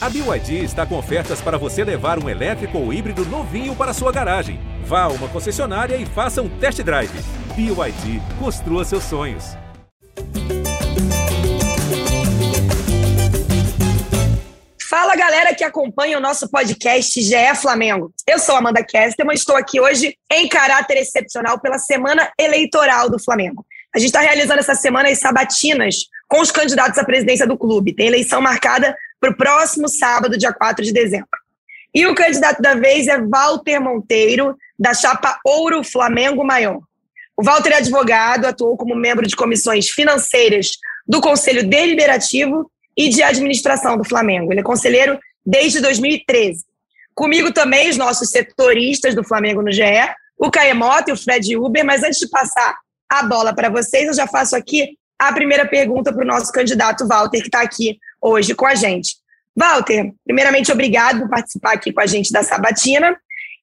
A BYD está com ofertas para você levar um elétrico ou híbrido novinho para sua garagem. Vá a uma concessionária e faça um test drive. BYD, construa seus sonhos. Fala galera que acompanha o nosso podcast GE Flamengo. Eu sou Amanda Kesterman, estou aqui hoje em caráter excepcional pela semana eleitoral do Flamengo. A gente está realizando essa semana as sabatinas com os candidatos à presidência do clube. Tem eleição marcada para o próximo sábado, dia 4 de dezembro. E o candidato da vez é Walter Monteiro, da chapa Ouro Flamengo Maior. O Walter é advogado, atuou como membro de comissões financeiras do Conselho Deliberativo e de Administração do Flamengo. Ele é conselheiro desde 2013. Comigo também os nossos setoristas do Flamengo no GE, o Caemota e o Fred Uber, mas antes de passar a bola para vocês, eu já faço aqui a primeira pergunta para o nosso candidato Walter, que está aqui hoje com a gente. Walter, primeiramente, obrigado por participar aqui com a gente da Sabatina.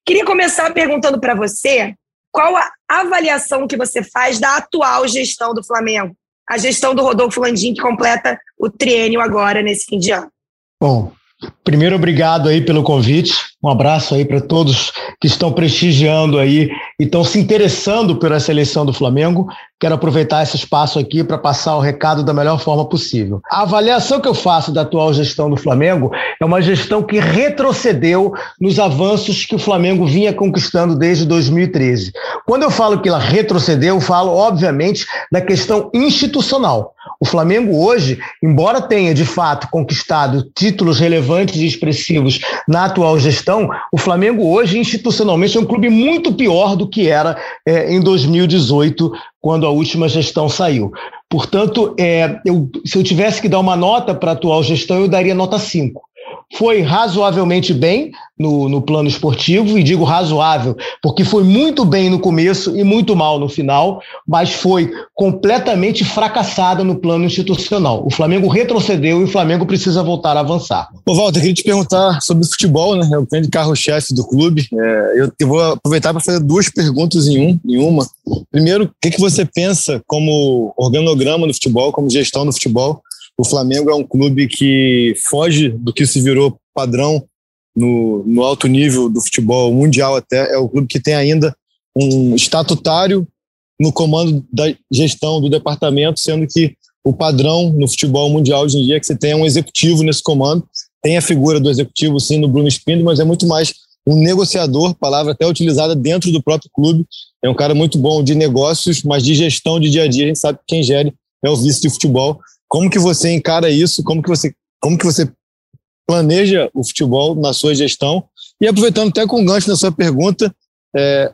Queria começar perguntando para você qual a avaliação que você faz da atual gestão do Flamengo, a gestão do Rodolfo Landim, que completa o triênio agora nesse fim de ano. Bom, Primeiro, obrigado aí pelo convite. Um abraço aí para todos que estão prestigiando aí e estão se interessando pela seleção do Flamengo. Quero aproveitar esse espaço aqui para passar o recado da melhor forma possível. A avaliação que eu faço da atual gestão do Flamengo é uma gestão que retrocedeu nos avanços que o Flamengo vinha conquistando desde 2013. Quando eu falo que ela retrocedeu, eu falo, obviamente, da questão institucional. O Flamengo hoje, embora tenha de fato conquistado títulos relevantes e expressivos na atual gestão, o Flamengo hoje institucionalmente é um clube muito pior do que era é, em 2018, quando a última gestão saiu. Portanto, é, eu, se eu tivesse que dar uma nota para a atual gestão, eu daria nota 5 foi razoavelmente bem no, no plano esportivo, e digo razoável, porque foi muito bem no começo e muito mal no final, mas foi completamente fracassada no plano institucional. O Flamengo retrocedeu e o Flamengo precisa voltar a avançar. Ô, Walter, queria te perguntar sobre futebol, né? É o grande carro-chefe do clube. É, eu, eu, vou aproveitar para fazer duas perguntas em, um, em uma. Primeiro, o que, que você pensa como organograma no futebol, como gestão do futebol? O Flamengo é um clube que foge do que se virou padrão no, no alto nível do futebol mundial até. É o clube que tem ainda um estatutário no comando da gestão do departamento, sendo que o padrão no futebol mundial hoje em dia é que você tenha um executivo nesse comando. Tem a figura do executivo, sim, no Bruno Spindler, mas é muito mais um negociador, palavra até utilizada dentro do próprio clube. É um cara muito bom de negócios, mas de gestão de dia a dia, a gente sabe que quem gere é o vice de futebol. Como que você encara isso? Como que você, como que você planeja o futebol na sua gestão? E aproveitando até com gancho da sua pergunta, é,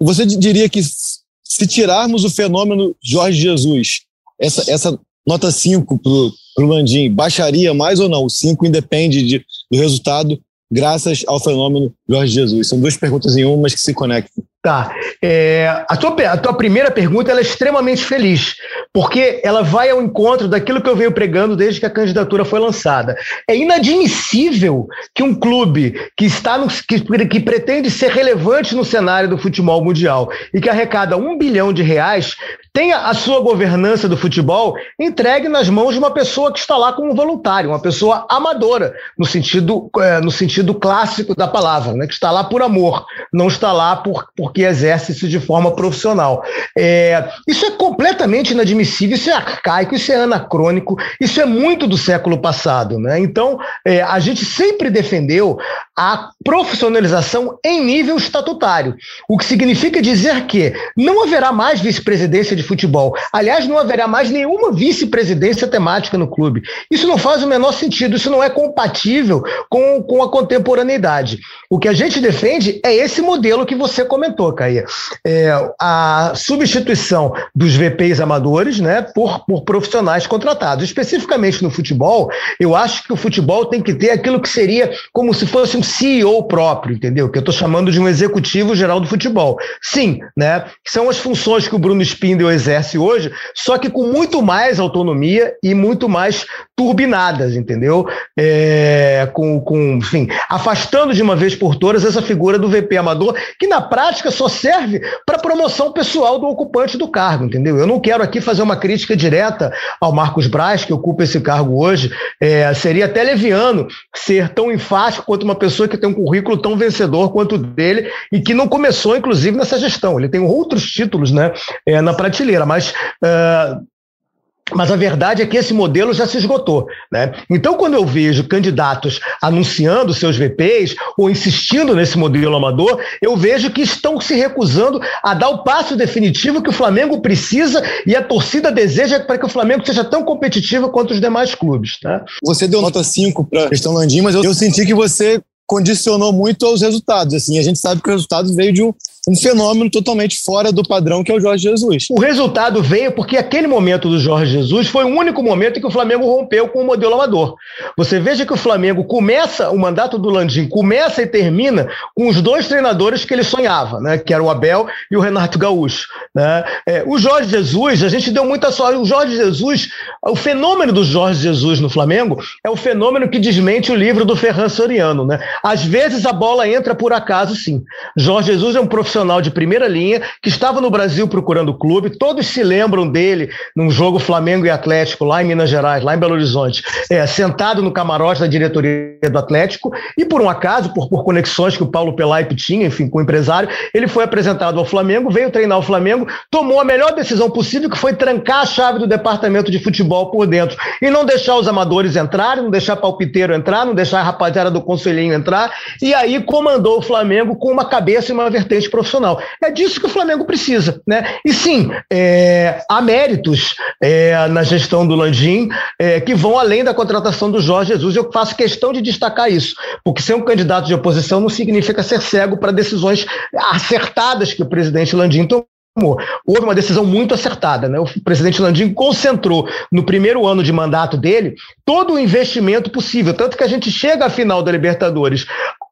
você diria que se tirarmos o fenômeno Jorge Jesus, essa, essa nota 5 para o Landim, baixaria mais ou não? O 5 independe de, do resultado graças ao fenômeno Jorge Jesus? São duas perguntas em uma, mas que se conectam. Tá. É, a, tua, a tua primeira pergunta é extremamente feliz, porque ela vai ao encontro daquilo que eu venho pregando desde que a candidatura foi lançada. É inadmissível que um clube que está no, que, que pretende ser relevante no cenário do futebol mundial e que arrecada um bilhão de reais tenha a sua governança do futebol entregue nas mãos de uma pessoa que está lá como voluntário, uma pessoa amadora, no sentido, é, no sentido clássico da palavra, né? que está lá por amor, não está lá por, porque exerce isso de forma profissional. É, isso é completamente inadmissível, isso é arcaico, isso é anacrônico, isso é muito do século passado. Né? Então, é, a gente sempre defendeu a profissionalização em nível estatutário, o que significa dizer que não haverá mais vice-presidência de futebol. Aliás, não haverá mais nenhuma vice-presidência temática no clube. Isso não faz o menor sentido, isso não é compatível com, com a contemporaneidade. O que a gente defende é esse modelo que você comentou, Caia. É, a substituição dos VPs amadores né, por, por profissionais contratados. Especificamente no futebol, eu acho que o futebol tem que ter aquilo que seria como se fosse um CEO próprio, entendeu? Que eu estou chamando de um executivo geral do futebol. Sim, né? São as funções que o Bruno Spindel exerce hoje, só que com muito mais autonomia e muito mais turbinadas, entendeu? É, com, com, enfim, afastando de uma vez por todas essa figura do VP amador, que na prática só serve para promoção pessoal do ocupante do cargo, entendeu? Eu não quero aqui fazer uma crítica direta ao Marcos Braz, que ocupa esse cargo hoje. É, seria até leviano ser tão enfático quanto uma pessoa que tem um currículo tão vencedor quanto o dele e que não começou, inclusive, nessa gestão. Ele tem outros títulos né, é, na prateleira, mas. Uh, mas a verdade é que esse modelo já se esgotou. Né? Então, quando eu vejo candidatos anunciando seus VPs ou insistindo nesse modelo amador, eu vejo que estão se recusando a dar o passo definitivo que o Flamengo precisa e a torcida deseja para que o Flamengo seja tão competitivo quanto os demais clubes. Tá? Você deu nota 5 para a questão Landim, mas eu senti que você condicionou muito aos resultados. Assim, a gente sabe que o resultado veio de um, um fenômeno totalmente fora do padrão que é o Jorge Jesus. O resultado veio porque aquele momento do Jorge Jesus foi o único momento em que o Flamengo rompeu com o modelo amador. Você veja que o Flamengo começa, o mandato do Landim começa e termina com os dois treinadores que ele sonhava, né? que era o Abel e o Renato Gaúcho. Né? É, o Jorge Jesus, a gente deu muita sorte. O Jorge Jesus, o fenômeno do Jorge Jesus no Flamengo é o fenômeno que desmente o livro do Ferran Soriano. Né? Às vezes a bola entra por acaso, sim. Jorge Jesus é um profissional de primeira linha que estava no Brasil procurando o clube. Todos se lembram dele num jogo Flamengo e Atlético lá em Minas Gerais, lá em Belo Horizonte, é, sentado no camarote da diretoria do Atlético. E por um acaso, por, por conexões que o Paulo Pelaipe tinha, enfim, com o empresário, ele foi apresentado ao Flamengo, veio treinar o Flamengo, tomou a melhor decisão possível, que foi trancar a chave do departamento de futebol por dentro e não deixar os amadores entrarem, não deixar palpiteiro entrar, não deixar a rapaziada do conselhinho entrar. E aí comandou o Flamengo com uma cabeça e uma vertente profissional. É disso que o Flamengo precisa. Né? E sim, é, há méritos é, na gestão do Landim é, que vão além da contratação do Jorge Jesus. Eu faço questão de destacar isso, porque ser um candidato de oposição não significa ser cego para decisões acertadas que o presidente Landim tomou. Houve uma decisão muito acertada. Né? O presidente Landim concentrou no primeiro ano de mandato dele todo o investimento possível. Tanto que a gente chega à final da Libertadores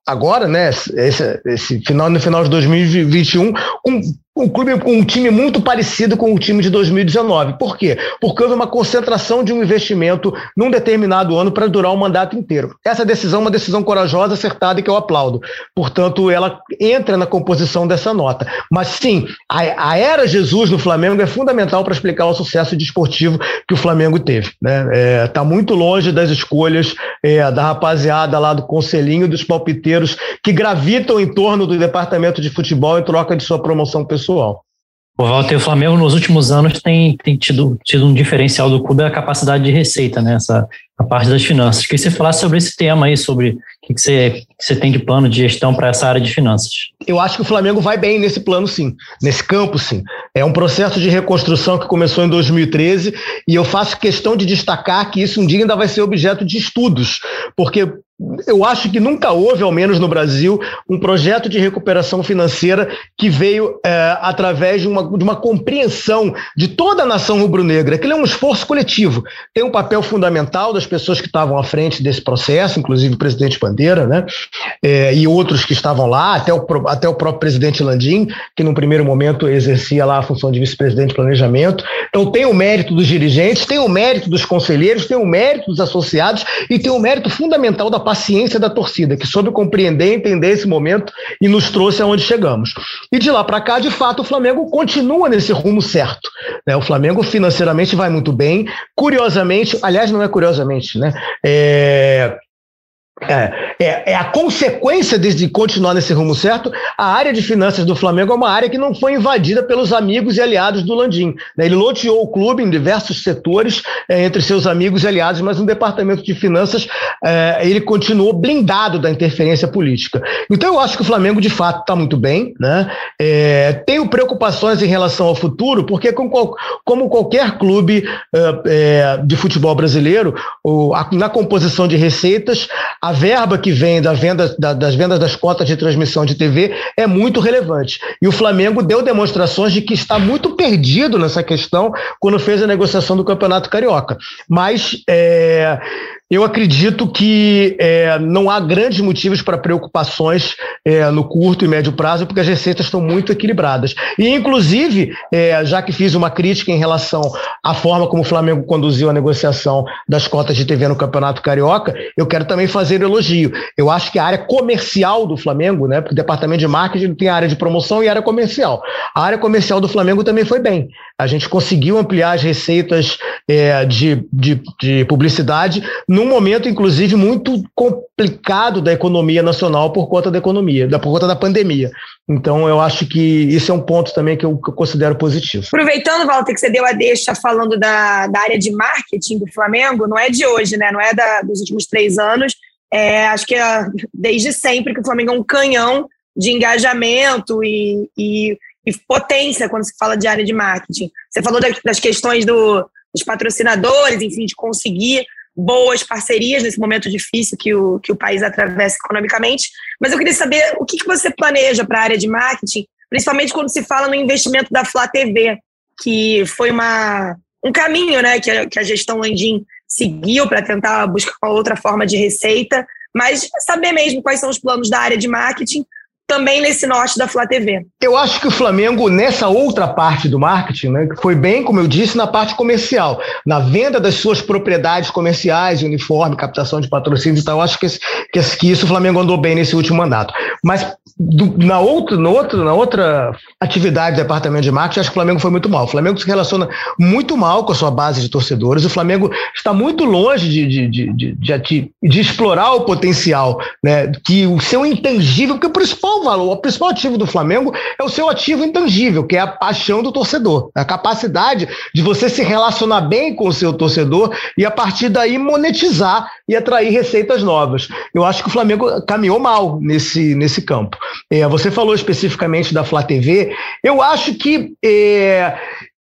agora, né, esse, esse final no final de 2021, com um clube com um time muito parecido com o time de 2019. Por quê? Porque houve uma concentração de um investimento num determinado ano para durar um mandato inteiro. Essa decisão é uma decisão corajosa, acertada e que eu aplaudo. Portanto, ela entra na composição dessa nota. Mas sim, a, a era Jesus no Flamengo é fundamental para explicar o sucesso desportivo que o Flamengo teve. Está né? é, tá muito longe das escolhas é, da rapaziada lá do Conselhinho, dos palpiteiros que gravitam em torno do departamento de futebol em troca de sua promoção pessoal pessoal. O Walter, o Flamengo nos últimos anos tem, tem tido, tido um diferencial do clube, é a capacidade de receita, né? Essa, a parte das finanças. Queria que você falasse sobre esse tema aí, sobre o que, que, você, que você tem de plano de gestão para essa área de finanças. Eu acho que o Flamengo vai bem nesse plano, sim. Nesse campo, sim. É um processo de reconstrução que começou em 2013 e eu faço questão de destacar que isso um dia ainda vai ser objeto de estudos, porque eu acho que nunca houve, ao menos no Brasil, um projeto de recuperação financeira que veio é, através de uma, de uma compreensão de toda a nação rubro-negra. Aquilo é um esforço coletivo. Tem um papel fundamental das pessoas que estavam à frente desse processo, inclusive o presidente Bandeira, né? É, e outros que estavam lá, até o, até o próprio presidente Landim, que no primeiro momento exercia lá a função de vice-presidente de planejamento. Então tem o mérito dos dirigentes, tem o mérito dos conselheiros, tem o mérito dos associados e tem o mérito fundamental da paciência da torcida, que soube compreender, entender esse momento e nos trouxe aonde chegamos. E de lá para cá, de fato, o Flamengo continua nesse rumo certo. Né? O Flamengo financeiramente vai muito bem. Curiosamente, aliás, não é curiosamente, né? É, é, é, é, a consequência de continuar nesse rumo certo. A área de finanças do Flamengo é uma área que não foi invadida pelos amigos e aliados do Landim. Né? Ele loteou o clube em diversos setores é, entre seus amigos e aliados, mas no departamento de finanças é, ele continuou blindado da interferência política. Então eu acho que o Flamengo de fato está muito bem. Né? É, tenho preocupações em relação ao futuro, porque como, como qualquer clube é, de futebol brasileiro, na composição de receitas, a verba que vem da venda, da, das vendas das cotas de transmissão de TV é muito relevante. E o Flamengo deu demonstrações de que está muito perdido nessa questão quando fez a negociação do Campeonato Carioca. Mas é, Eu acredito que é, não há grandes motivos para preocupações é, no curto e médio prazo, porque as receitas estão muito equilibradas. E, inclusive, é, já que fiz uma crítica em relação à forma como o Flamengo conduziu a negociação das cotas de TV no Campeonato Carioca, eu quero também fazer elogio. Eu acho que a área comercial do Flamengo, né, porque o departamento de marketing tem a área de promoção e a área comercial. A área comercial do Flamengo também foi bem. A gente conseguiu ampliar as receitas é, de, de, de publicidade num momento, inclusive, muito complicado da economia nacional por conta da economia, da, por conta da pandemia. Então, eu acho que isso é um ponto também que eu, que eu considero positivo. Aproveitando, Walter, que você deu a deixa falando da, da área de marketing do Flamengo, não é de hoje, né? Não é da, dos últimos três anos. É, acho que é desde sempre que o Flamengo é um canhão de engajamento e, e, e potência quando se fala de área de marketing. Você falou das questões do, dos patrocinadores, enfim, de conseguir boas parcerias nesse momento difícil que o, que o país atravessa economicamente. Mas eu queria saber o que, que você planeja para a área de marketing, principalmente quando se fala no investimento da Flá TV, que foi uma, um caminho né, que, a, que a gestão Landim seguiu para tentar buscar uma outra forma de receita, mas saber mesmo quais são os planos da área de marketing também nesse norte da Flá TV. Eu acho que o Flamengo, nessa outra parte do marketing, né, foi bem, como eu disse, na parte comercial, na venda das suas propriedades comerciais, uniforme, captação de patrocínio e tal. Eu acho que, que, que isso o Flamengo andou bem nesse último mandato. Mas do, na, outra, no outro, na outra atividade do departamento de marketing, acho que o Flamengo foi muito mal. O Flamengo se relaciona muito mal com a sua base de torcedores. O Flamengo está muito longe de, de, de, de, de, de explorar o potencial, né, que o seu intangível, porque o principal valor, o principal ativo do Flamengo é o seu ativo intangível, que é a paixão do torcedor, a capacidade de você se relacionar bem com o seu torcedor e a partir daí monetizar e atrair receitas novas. Eu acho que o Flamengo caminhou mal nesse, nesse campo. É, você falou especificamente da Flá TV, eu acho que é,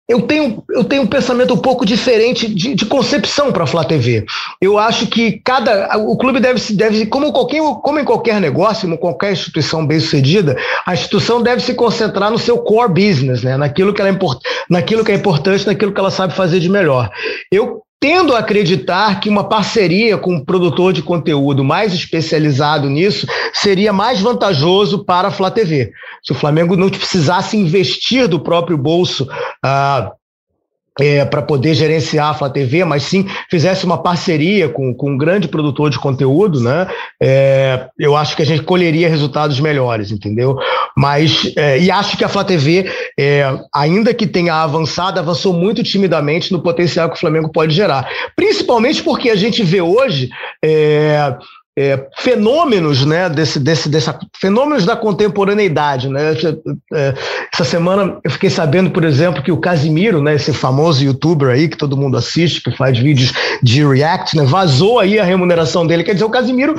eu tenho, eu tenho um pensamento um pouco diferente de, de concepção para a Flá TV. Eu acho que cada. O clube deve se. Deve, como, qualquer, como em qualquer negócio, como qualquer instituição bem sucedida, a instituição deve se concentrar no seu core business, né? naquilo, que ela é import, naquilo que é importante, naquilo que ela sabe fazer de melhor. Eu tendo a acreditar que uma parceria com um produtor de conteúdo mais especializado nisso seria mais vantajoso para a Flá TV. Se o Flamengo não precisasse investir do próprio bolso ah, é, para poder gerenciar a Flá TV, mas sim fizesse uma parceria com, com um grande produtor de conteúdo, né? É, eu acho que a gente colheria resultados melhores, entendeu? Mas é, e acho que a Flá TV, é, ainda que tenha avançado, avançou muito timidamente no potencial que o Flamengo pode gerar, principalmente porque a gente vê hoje é, fenômenos, né, desse, desse, dessa, fenômenos da contemporaneidade, né? É, essa semana eu fiquei sabendo, por exemplo, que o Casimiro, né, esse famoso youtuber aí que todo mundo assiste, que faz vídeos de react, né, vazou aí a remuneração dele. Quer dizer, o Casimiro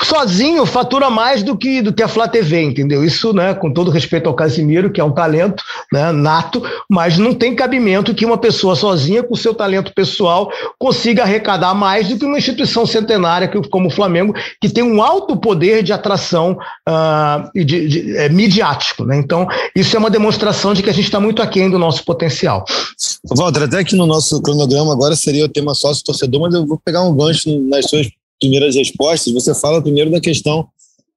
sozinho fatura mais do que, do que a Flá TV, entendeu? Isso, né, com todo respeito ao Casimiro, que é um talento né, nato, mas não tem cabimento que uma pessoa sozinha, com seu talento pessoal, consiga arrecadar mais do que uma instituição centenária como o Flamengo, que tem um alto poder de atração uh, de, de, é, midiático. Né? Então, isso é uma demonstração de que a gente está muito aquém do nosso potencial. Walter, até que no nosso cronograma agora seria o tema sócio-torcedor, mas eu vou pegar um gancho nas suas primeiras respostas, você fala primeiro da questão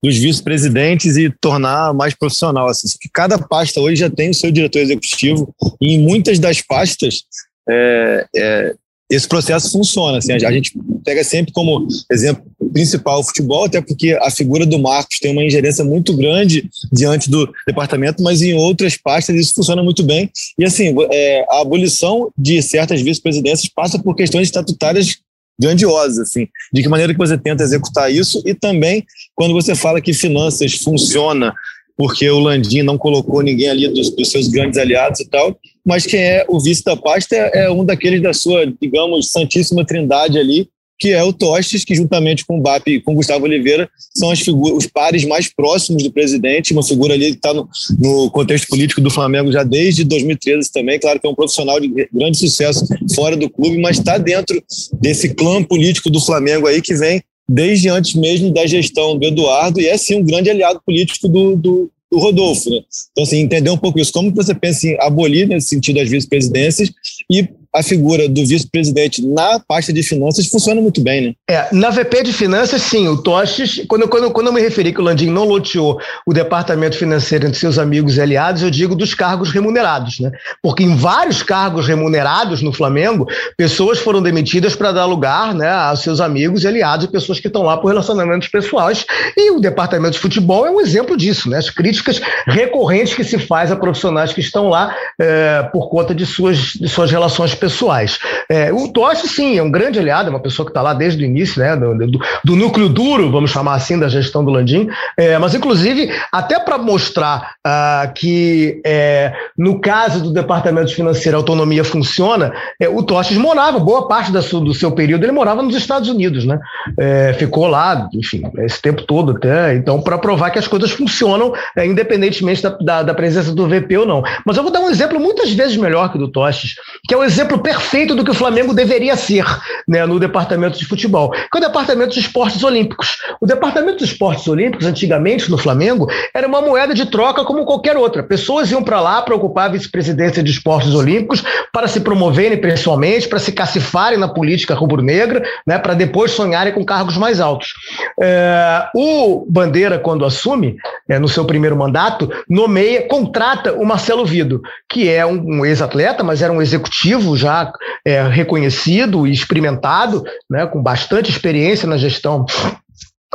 dos vice-presidentes e tornar mais profissional. Assim, que cada pasta hoje já tem o seu diretor executivo e em muitas das pastas é, é, esse processo funciona. Assim, a gente pega sempre como exemplo principal o futebol, até porque a figura do Marcos tem uma ingerência muito grande diante do departamento, mas em outras pastas isso funciona muito bem. E assim, é, a abolição de certas vice-presidências passa por questões estatutárias grandiosas, assim. De que maneira que você tenta executar isso e também quando você fala que finanças funciona porque o Landim não colocou ninguém ali dos, dos, seus grandes aliados e tal, mas quem é o vice da pasta é, é um daqueles da sua, digamos, santíssima trindade ali, que é o Tostes, que juntamente com o BAP e com o Gustavo Oliveira são os pares mais próximos do presidente, uma figura ali que está no, no, contexto político do Flamengo já desde 2013 também, claro que é um profissional de grande sucesso fora do clube, mas está dentro desse clã político do Flamengo aí que vem desde antes mesmo da gestão do Eduardo e é sim um grande aliado político do, do, do Rodolfo. Né? Então, assim, entender um pouco isso, como você pensa em abolir nesse sentido as vice-presidências e a figura do vice-presidente na pasta de finanças funciona muito bem, né? É, na VP de finanças, sim, o Tostes, quando, quando, quando eu me referi que o Landim não loteou o departamento financeiro entre seus amigos e aliados, eu digo dos cargos remunerados, né? Porque em vários cargos remunerados no Flamengo, pessoas foram demitidas para dar lugar né, aos seus amigos e aliados pessoas que estão lá por relacionamentos pessoais. E o departamento de futebol é um exemplo disso, né? As críticas recorrentes que se faz a profissionais que estão lá é, por conta de suas, de suas relações pessoais. É, o Totti, sim, é um grande aliado, é uma pessoa que está lá desde o início, né? Do, do, do, núcleo duro, vamos chamar assim, da gestão do Landim. É, mas, inclusive, até para mostrar uh, que, é, no caso do departamento financeiro, a autonomia funciona, é, o Tostes morava, boa parte da do seu período, ele morava nos Estados Unidos, né? É, ficou lá, enfim, esse tempo todo até. Então, para provar que as coisas funcionam, é, independentemente da, da, da, presença do VP ou não. Mas eu vou dar um exemplo muitas vezes melhor que o do Tostes, que é o exemplo perfeito do que o Flamengo deveria ser né, no departamento de futebol, que é o departamento de esportes olímpicos. O departamento de esportes olímpicos, antigamente no Flamengo, era uma moeda de troca como qualquer outra. Pessoas iam para lá para ocupar a vice-presidência de esportes olímpicos, para se promoverem pessoalmente, para se cacifarem na política rubro-negra, né, para depois sonharem com cargos mais altos. É, o Bandeira, quando assume, é, no seu primeiro mandato, nomeia, contrata o Marcelo Vido, que é um, um ex-atleta, mas era um executivo já é, reconhecido e experimentado, né, com bastante experiência na gestão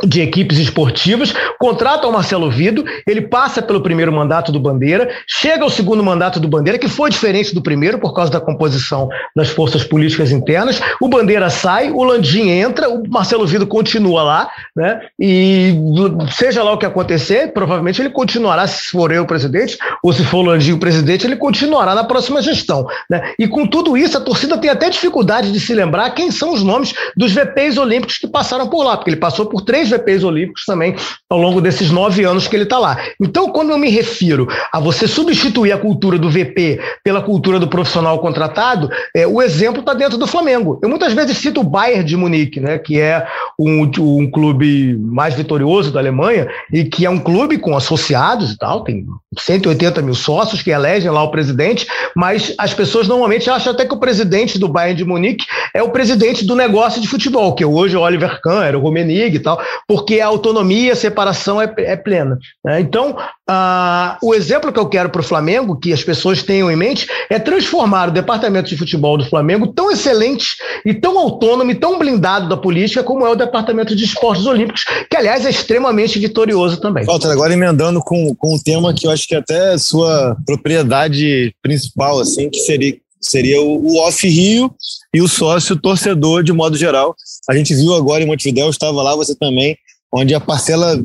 de equipes esportivas, contrata o Marcelo Vido, ele passa pelo primeiro mandato do Bandeira, chega ao segundo mandato do Bandeira, que foi diferente do primeiro por causa da composição das forças políticas internas. O Bandeira sai, o Landim entra, o Marcelo Vido continua lá, né? E seja lá o que acontecer, provavelmente ele continuará, se for eu o presidente, ou se for o Landim o presidente, ele continuará na próxima gestão, né? E com tudo isso, a torcida tem até dificuldade de se lembrar quem são os nomes dos VPs olímpicos que passaram por lá, porque ele passou por três VPs olímpicos também ao longo desses nove anos que ele está lá. Então, quando eu me refiro a você substituir a cultura do VP pela cultura do profissional contratado, é, o exemplo está dentro do Flamengo. Eu muitas vezes cito o Bayern de Munique, né, que é um, um clube mais vitorioso da Alemanha e que é um clube com associados e tal, tem 180 mil sócios que elegem lá o presidente, mas as pessoas normalmente acham até que o presidente do Bayern de Munique é o presidente do negócio de futebol, que hoje é o Oliver Kahn, era o Rummenigge e tal, porque a autonomia, a separação é, é plena. Né? Então, uh, o exemplo que eu quero para o Flamengo, que as pessoas tenham em mente, é transformar o departamento de futebol do Flamengo tão excelente e tão autônomo e tão blindado da política como é o departamento de esportes olímpicos, que, aliás, é extremamente vitorioso também. Walter, agora emendando com, com um tema que eu acho que é até sua propriedade principal, assim, que seria seria o, off-Rio e o sócio torcedor de modo geral. A gente viu agora em Montevidéu, estava lá você também, onde a parcela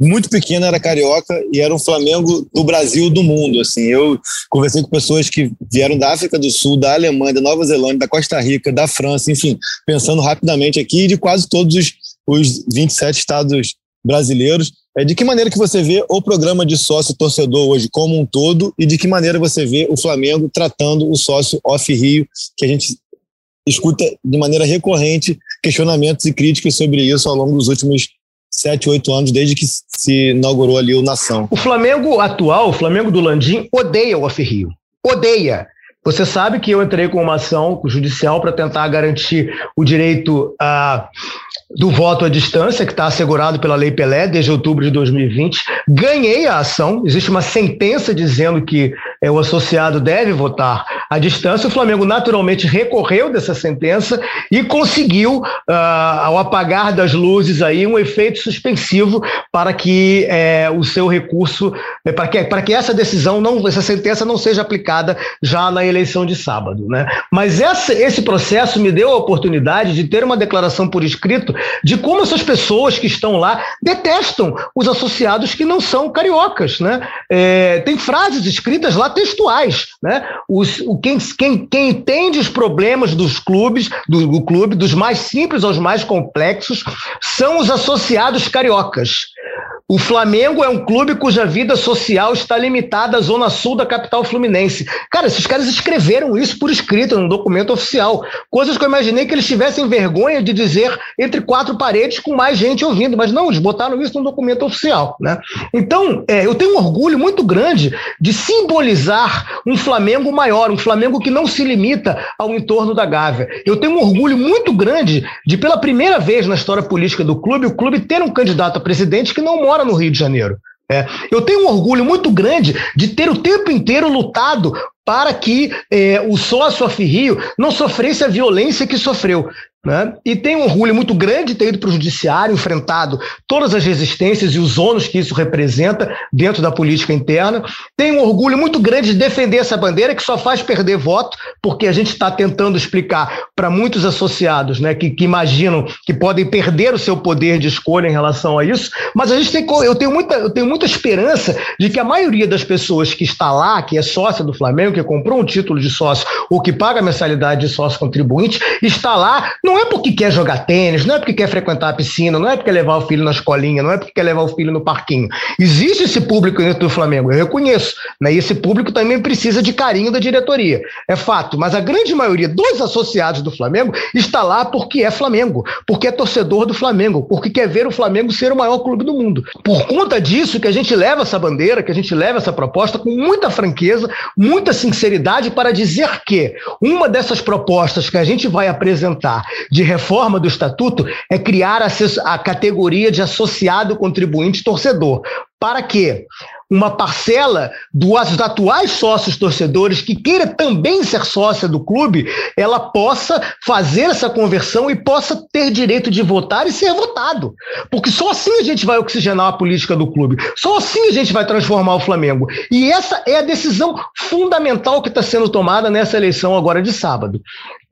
muito pequena era carioca e era um Flamengo do Brasil do mundo. Assim, eu conversei com pessoas que vieram da África do Sul, da Alemanha, da Nova Zelândia, da Costa Rica, da França, enfim, pensando rapidamente aqui de quase todos os, os 27 estados brasileiros. É, de que maneira que você vê o programa de sócio torcedor hoje como um todo e de que maneira você vê o Flamengo tratando o sócio off-Rio, que a gente escuta de maneira recorrente questionamentos e críticas sobre isso ao longo dos últimos sete, oito anos, desde que se inaugurou ali o Nação. O Flamengo atual, o Flamengo do Landim, odeia o off-Rio. Odeia. Você sabe que eu entrei com uma ação judicial para tentar garantir o direito a do voto à distância, que está assegurado pela Lei Pelé desde outubro de 2020. Ganhei a ação, existe uma sentença dizendo que é, o associado deve votar à distância. O Flamengo naturalmente recorreu dessa sentença e conseguiu, uh, ao apagar das luzes, aí, um efeito suspensivo para que é, o seu recurso, é, para, que, para que essa decisão, não, essa sentença não seja aplicada já na eleição de sábado. Né? Mas essa, esse processo me deu a oportunidade de ter uma declaração por escrito de como essas pessoas que estão lá detestam os associados que não são cariocas. Né? É, tem frases escritas lá textuais. Né? Os, o, quem, quem, quem entende os problemas dos clubes, do, do clube, dos mais simples aos mais complexos, são os associados cariocas. O Flamengo é um clube cuja vida social está limitada à zona sul da capital fluminense. Cara, esses caras escreveram isso por escrito num documento oficial. Coisas que eu imaginei que eles tivessem vergonha de dizer entre quatro paredes com mais gente ouvindo, mas não, eles botaram isso num documento oficial. Né? Então, é, eu tenho um orgulho muito grande de simbolizar um Flamengo maior, um Flamengo que não se limita ao entorno da Gávea. Eu tenho um orgulho muito grande de, pela primeira vez na história política do clube, o clube ter um candidato a presidente que não mora mora no Rio de Janeiro. É, eu tenho um orgulho muito grande de ter o tempo inteiro lutado para que é, o sócio Afirrio não sofresse a violência que sofreu. Né? E tem um orgulho muito grande de ter ido para o judiciário, enfrentado todas as resistências e os ônus que isso representa dentro da política interna. Tem um orgulho muito grande de defender essa bandeira que só faz perder voto, porque a gente está tentando explicar para muitos associados né, que, que, imaginam que podem perder o seu poder de escolha em relação a isso. Mas a gente tem, eu, tenho muita, eu tenho muita esperança de que a maioria das pessoas que está lá, que é sócia do Flamengo, que comprou um título de sócio ou que paga a mensalidade de sócio contribuinte, está lá não é porque quer jogar tênis, não é porque quer frequentar a piscina, não é porque quer levar o filho na escolinha, não é porque quer levar o filho no parquinho. Existe esse público dentro do Flamengo, eu reconheço. Né? E esse público também precisa de carinho da diretoria. É fato, mas a grande maioria dos associados do Flamengo está lá porque é Flamengo, porque é torcedor do Flamengo, porque quer ver o Flamengo ser o maior clube do mundo. Por conta disso que a gente leva essa bandeira, que a gente leva essa proposta com muita franqueza, muita sinceridade para dizer que uma dessas propostas que a gente vai apresentar de reforma do estatuto é criar a, categoria de associado contribuinte torcedor. Para quê? uma parcela dos atuais sócios torcedores que queira também ser sócia do clube, ela possa fazer essa conversão e possa ter direito de votar e ser votado. Porque só assim a gente vai oxigenar a política do clube, só assim a gente vai transformar o Flamengo. E essa é a decisão fundamental que está sendo tomada nessa eleição agora de sábado.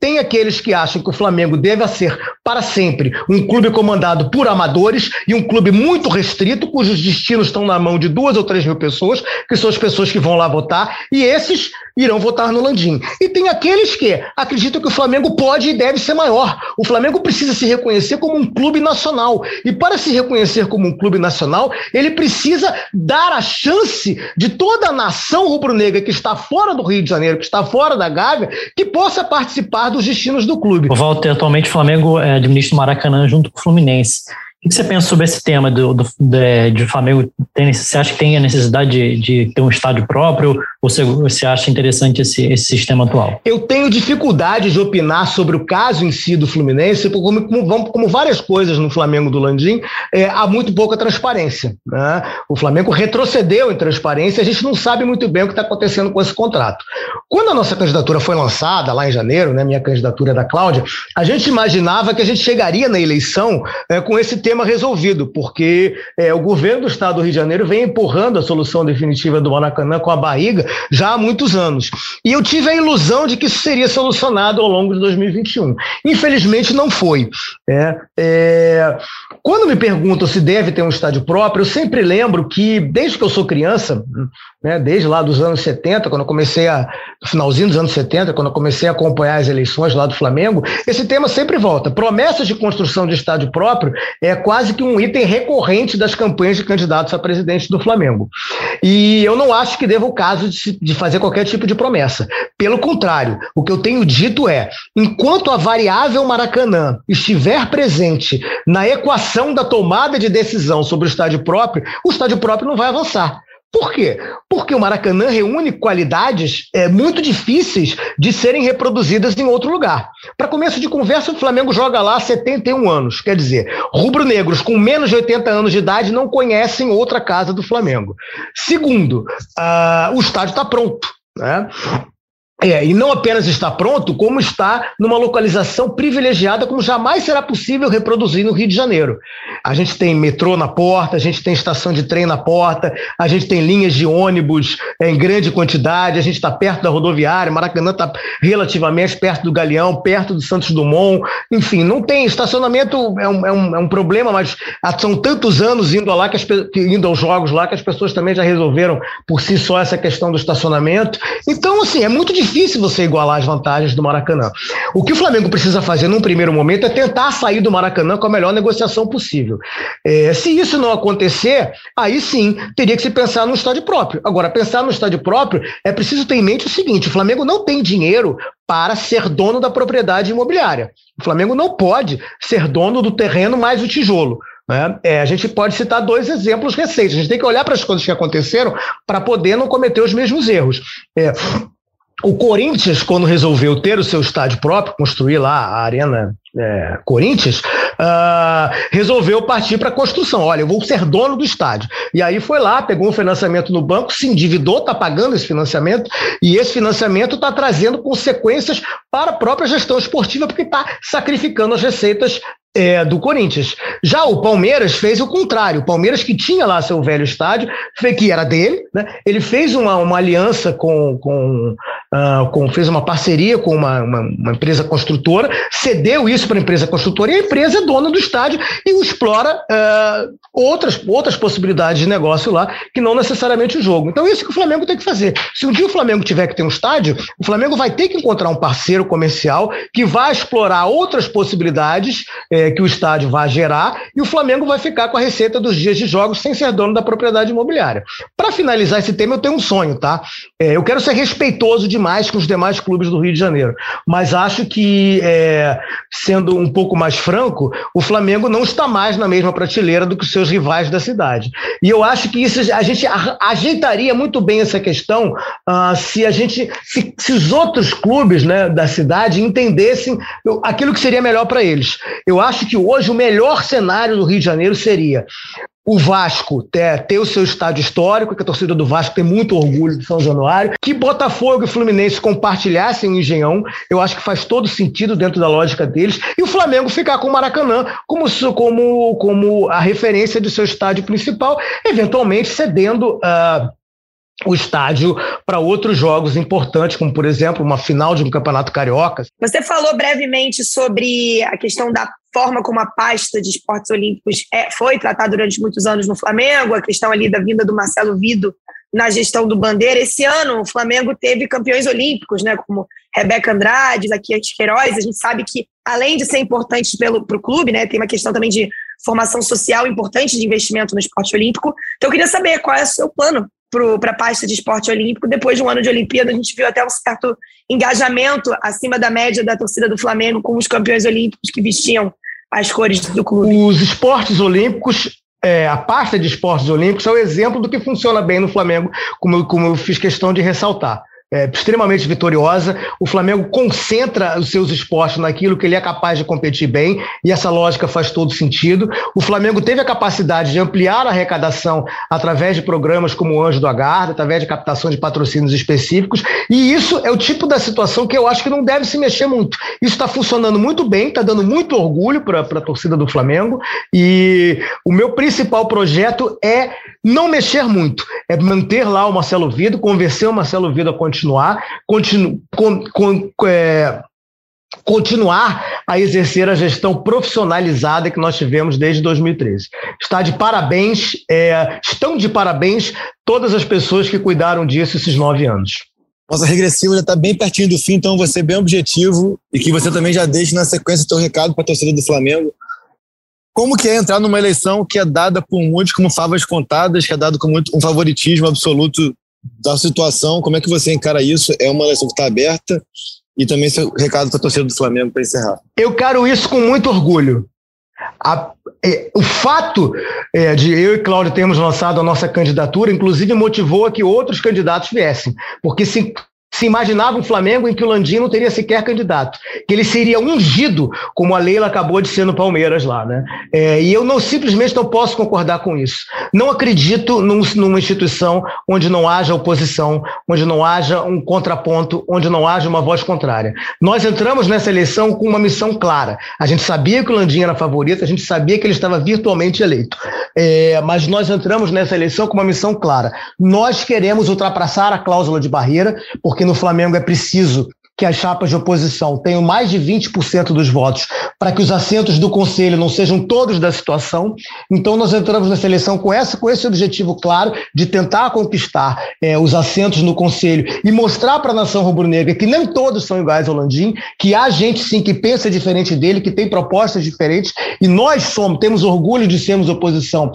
Tem aqueles que acham que o Flamengo deve ser, para sempre, um clube comandado por amadores e um clube muito restrito, cujos destinos estão na mão de duas ou três mil pessoas, que são as pessoas que vão lá votar, e esses irão votar no Landim. E tem aqueles que acreditam que o Flamengo pode e deve ser maior. O Flamengo precisa se reconhecer como um clube nacional. E para se reconhecer como um clube nacional, ele precisa dar a chance de toda a nação rubro-negra que está fora do Rio de Janeiro, que está fora da Gávea, que possa participar dos destinos do clube. O Walter, atualmente o Flamengo é, administra o Maracanã junto com o Fluminense. O que você pensa sobre esse tema do, do de, de Flamengo? Tem, você acha que tem a necessidade de, de ter um estádio próprio ou você, você acha interessante esse, esse sistema atual? Eu tenho dificuldade de opinar sobre o caso em si do Fluminense, como, como, como várias coisas no Flamengo do Landim, é, há muito pouca transparência. Né? O Flamengo retrocedeu em transparência, a gente não sabe muito bem o que está acontecendo com esse contrato. Quando a nossa candidatura foi lançada, lá em janeiro, né, minha candidatura da Cláudia, a gente imaginava que a gente chegaria na eleição é, com esse tema tema resolvido, porque é, o governo do estado do Rio de Janeiro vem empurrando a solução definitiva do Maracanã com a barriga já há muitos anos. E eu tive a ilusão de que isso seria solucionado ao longo de 2021. Infelizmente, não foi. É, é, quando me perguntam se deve ter um estádio próprio, eu sempre lembro que, desde que eu sou criança, né, desde lá dos anos 70, quando eu comecei a. Finalzinho dos anos 70, quando eu comecei a acompanhar as eleições lá do Flamengo, esse tema sempre volta. Promessas de construção de estádio próprio é quase que um item recorrente das campanhas de candidatos a presidente do Flamengo. E eu não acho que deva o caso de, de fazer qualquer tipo de promessa. Pelo contrário, o que eu tenho dito é: enquanto a variável Maracanã estiver presente na equação da tomada de decisão sobre o estádio próprio, o estádio próprio não vai avançar. Por quê? Porque o Maracanã reúne qualidades é, muito difíceis de serem reproduzidas em outro lugar. Para começo de conversa, o Flamengo joga lá há 71 anos. Quer dizer, rubro-negros com menos de 80 anos de idade não conhecem outra casa do Flamengo. Segundo, uh, o estádio está pronto. Né? É, e não apenas está pronto, como está numa localização privilegiada, como jamais será possível reproduzir no Rio de Janeiro. A gente tem metrô na porta, a gente tem estação de trem na porta, a gente tem linhas de ônibus em grande quantidade, a gente está perto da rodoviária, Maracanã está relativamente perto do Galeão, perto do Santos Dumont, enfim, não tem estacionamento, é um, é um, é um problema, mas são tantos anos indo, lá que as, indo aos jogos lá que as pessoas também já resolveram por si só essa questão do estacionamento. Então, assim, é muito difícil difícil você igualar as vantagens do Maracanã. O que o Flamengo precisa fazer num primeiro momento é tentar sair do Maracanã com a melhor negociação possível. É, se isso não acontecer, aí sim teria que se pensar no estádio próprio. Agora, pensar no estádio próprio é preciso ter em mente o seguinte: o Flamengo não tem dinheiro para ser dono da propriedade imobiliária. O Flamengo não pode ser dono do terreno mais o tijolo. Né? É, a gente pode citar dois exemplos recentes. A gente tem que olhar para as coisas que aconteceram para poder não cometer os mesmos erros. É, o Corinthians, quando resolveu ter o seu estádio próprio, construir lá a Arena é, Corinthians, uh, resolveu partir para a construção. Olha, eu vou ser dono do estádio. E aí foi lá, pegou um financiamento no banco, se endividou, está pagando esse financiamento, e esse financiamento está trazendo consequências para a própria gestão esportiva, porque está sacrificando as receitas é, do Corinthians. Já o Palmeiras fez o contrário. O Palmeiras, que tinha lá seu velho estádio, que era dele, né? ele fez uma, uma aliança com, com, uh, com, fez uma parceria com uma, uma, uma empresa construtora, cedeu isso para a empresa construtora e a empresa é dona do estádio e explora uh, outras, outras possibilidades de negócio lá, que não necessariamente o jogo. Então, isso que o Flamengo tem que fazer. Se um dia o Flamengo tiver que ter um estádio, o Flamengo vai ter que encontrar um parceiro comercial que vai explorar outras possibilidades. É, é, que o estádio vai gerar e o Flamengo vai ficar com a receita dos dias de jogos sem ser dono da propriedade imobiliária. Para finalizar esse tema, eu tenho um sonho, tá? É, eu quero ser respeitoso demais com os demais clubes do Rio de Janeiro, mas acho que, é, sendo um pouco mais franco, o Flamengo não está mais na mesma prateleira do que os seus rivais da cidade. E eu acho que isso a gente ajeitaria muito bem essa questão uh, se a gente, se, se os outros clubes né, da cidade entendessem aquilo que seria melhor para eles. Eu acho acho que hoje o melhor cenário do Rio de Janeiro seria o Vasco ter, ter, o seu estádio histórico, que a torcida do Vasco tem muito orgulho de São Januário, que Botafogo e Fluminense compartilhassem o Engenhão, eu acho que faz todo sentido dentro da lógica deles, e o Flamengo ficar com o Maracanã como, como, como a referência de seu estádio principal, eventualmente cedendo. Uh, o estádio para outros jogos importantes, como por exemplo uma final de um campeonato carioca. Você falou brevemente sobre a questão da forma como a pasta de esportes olímpicos é, foi tratada durante muitos anos no Flamengo, a questão ali da vinda do Marcelo Vido na gestão do Bandeira. Esse ano o Flamengo teve campeões olímpicos, né, como Rebeca Andrade, Zaquias Queiroz. A gente sabe que, além de ser importante para o clube, né, tem uma questão também de formação social importante de investimento no esporte olímpico. Então eu queria saber qual é o seu plano para a pasta de esporte olímpico. Depois de um ano de Olimpíada, a gente viu até um certo engajamento acima da média da torcida do Flamengo com os campeões olímpicos que vestiam as cores do clube. Os esportes olímpicos é, a pasta de esportes olímpicos é o exemplo do que funciona bem no Flamengo, como como eu fiz questão de ressaltar é, extremamente vitoriosa. O Flamengo concentra os seus esforços naquilo que ele é capaz de competir bem, e essa lógica faz todo sentido. O Flamengo teve a capacidade de ampliar a arrecadação através de programas como o Anjo do Agarda, através de captação de patrocínios específicos, e isso é o tipo da situação que eu acho que não deve se mexer muito. Isso está funcionando muito bem, está dando muito orgulho para a torcida do Flamengo, e o meu principal projeto é não mexer muito, é manter lá o Marcelo Vido, convencer o Marcelo Vido a continuar, continu, con, con, é, continuar a exercer a gestão profissionalizada que nós tivemos desde 2013. Está de parabéns, é, estão de parabéns todas as pessoas que cuidaram disso esses nove anos. Nossa regressiva já está bem pertinho do fim, então você bem objetivo e que você também já deixe na sequência o seu recado para a torcida do Flamengo. Como que é entrar numa eleição que é dada por muitos como favas contadas, que é dado com muito, um favoritismo absoluto da situação? Como é que você encara isso? É uma eleição que está aberta e também seu recado para a torcida do Flamengo para encerrar. Eu quero isso com muito orgulho. A, é, o fato é, de eu e Cláudio termos lançado a nossa candidatura, inclusive, motivou a que outros candidatos viessem, porque se se imaginava um Flamengo em que o Landim não teria sequer candidato, que ele seria ungido, como a Leila acabou de ser no Palmeiras lá, né? É, e eu não simplesmente não posso concordar com isso. Não acredito num, numa instituição onde não haja oposição, onde não haja um contraponto, onde não haja uma voz contrária. Nós entramos nessa eleição com uma missão clara. A gente sabia que o Landim era favorito, a gente sabia que ele estava virtualmente eleito. É, mas nós entramos nessa eleição com uma missão clara. Nós queremos ultrapassar a cláusula de barreira, porque porque no Flamengo é preciso que as chapas de oposição tenham mais de 20% dos votos para que os assentos do Conselho não sejam todos da situação. Então, nós entramos nessa eleição com, essa, com esse objetivo claro de tentar conquistar é, os assentos no Conselho e mostrar para a nação rubro-negra que nem todos são iguais ao Landim, que há gente sim que pensa diferente dele, que tem propostas diferentes, e nós somos, temos orgulho de sermos oposição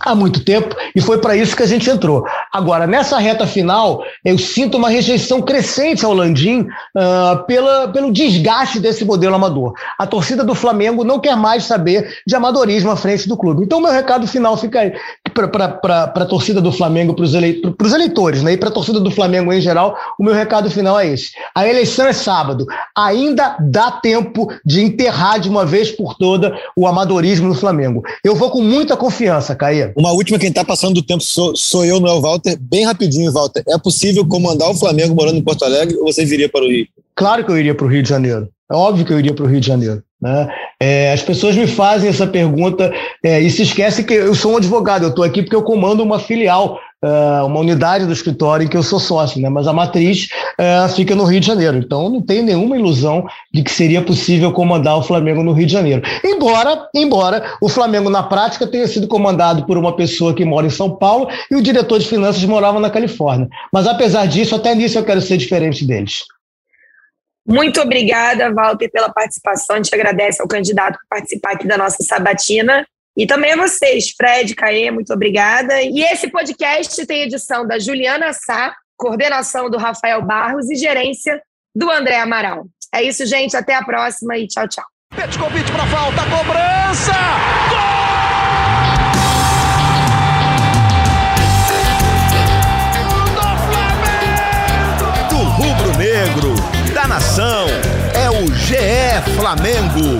há muito tempo e foi para isso que a gente entrou. Agora, nessa reta final, eu sinto uma rejeição crescente ao Landim uh, pela, pelo desgaste desse modelo amador. A torcida do Flamengo não quer mais saber de amadorismo à frente do clube. Então, meu recado final fica aí para a torcida do Flamengo, para os ele, eleitores, né? e para a torcida do Flamengo em geral, o meu recado final é esse. A eleição é sábado. Ainda dá tempo de enterrar de uma vez por toda o amadorismo no Flamengo. Eu vou com muita confiança, Uma última, quem está passando do tempo sou, sou eu, não é o Walter. Bem rapidinho, Walter. É possível comandar o Flamengo morando em Porto Alegre ou você viria para o Rio? Claro que eu iria para o Rio de Janeiro. É óbvio que eu iria para o Rio de Janeiro. Né? É, as pessoas me fazem essa pergunta é, e se esquecem que eu sou um advogado. Eu estou aqui porque eu comando uma filial uh, uma unidade do escritório em que eu sou sócio, né? mas a matriz uh, fica no Rio de Janeiro. Então não tenho nenhuma ilusão de que seria possível comandar o Flamengo no Rio de Janeiro. Embora, embora o Flamengo na prática tenha sido comandado por uma pessoa que mora em São Paulo e o diretor de finanças morava na Califórnia. Mas apesar disso, até nisso eu quero ser diferente deles. Muito obrigada, Walter, pela participação. A gente agradece ao candidato por participar aqui da nossa sabatina. E também a vocês, Fred, Caê, muito obrigada. E esse podcast tem edição da Juliana Sá, coordenação do Rafael Barros e gerência do André Amaral. É isso, gente. Até a próxima e tchau, tchau. convite para falta, cobrança! Gol! Do rubro-negro, da nação, é o GE Flamengo.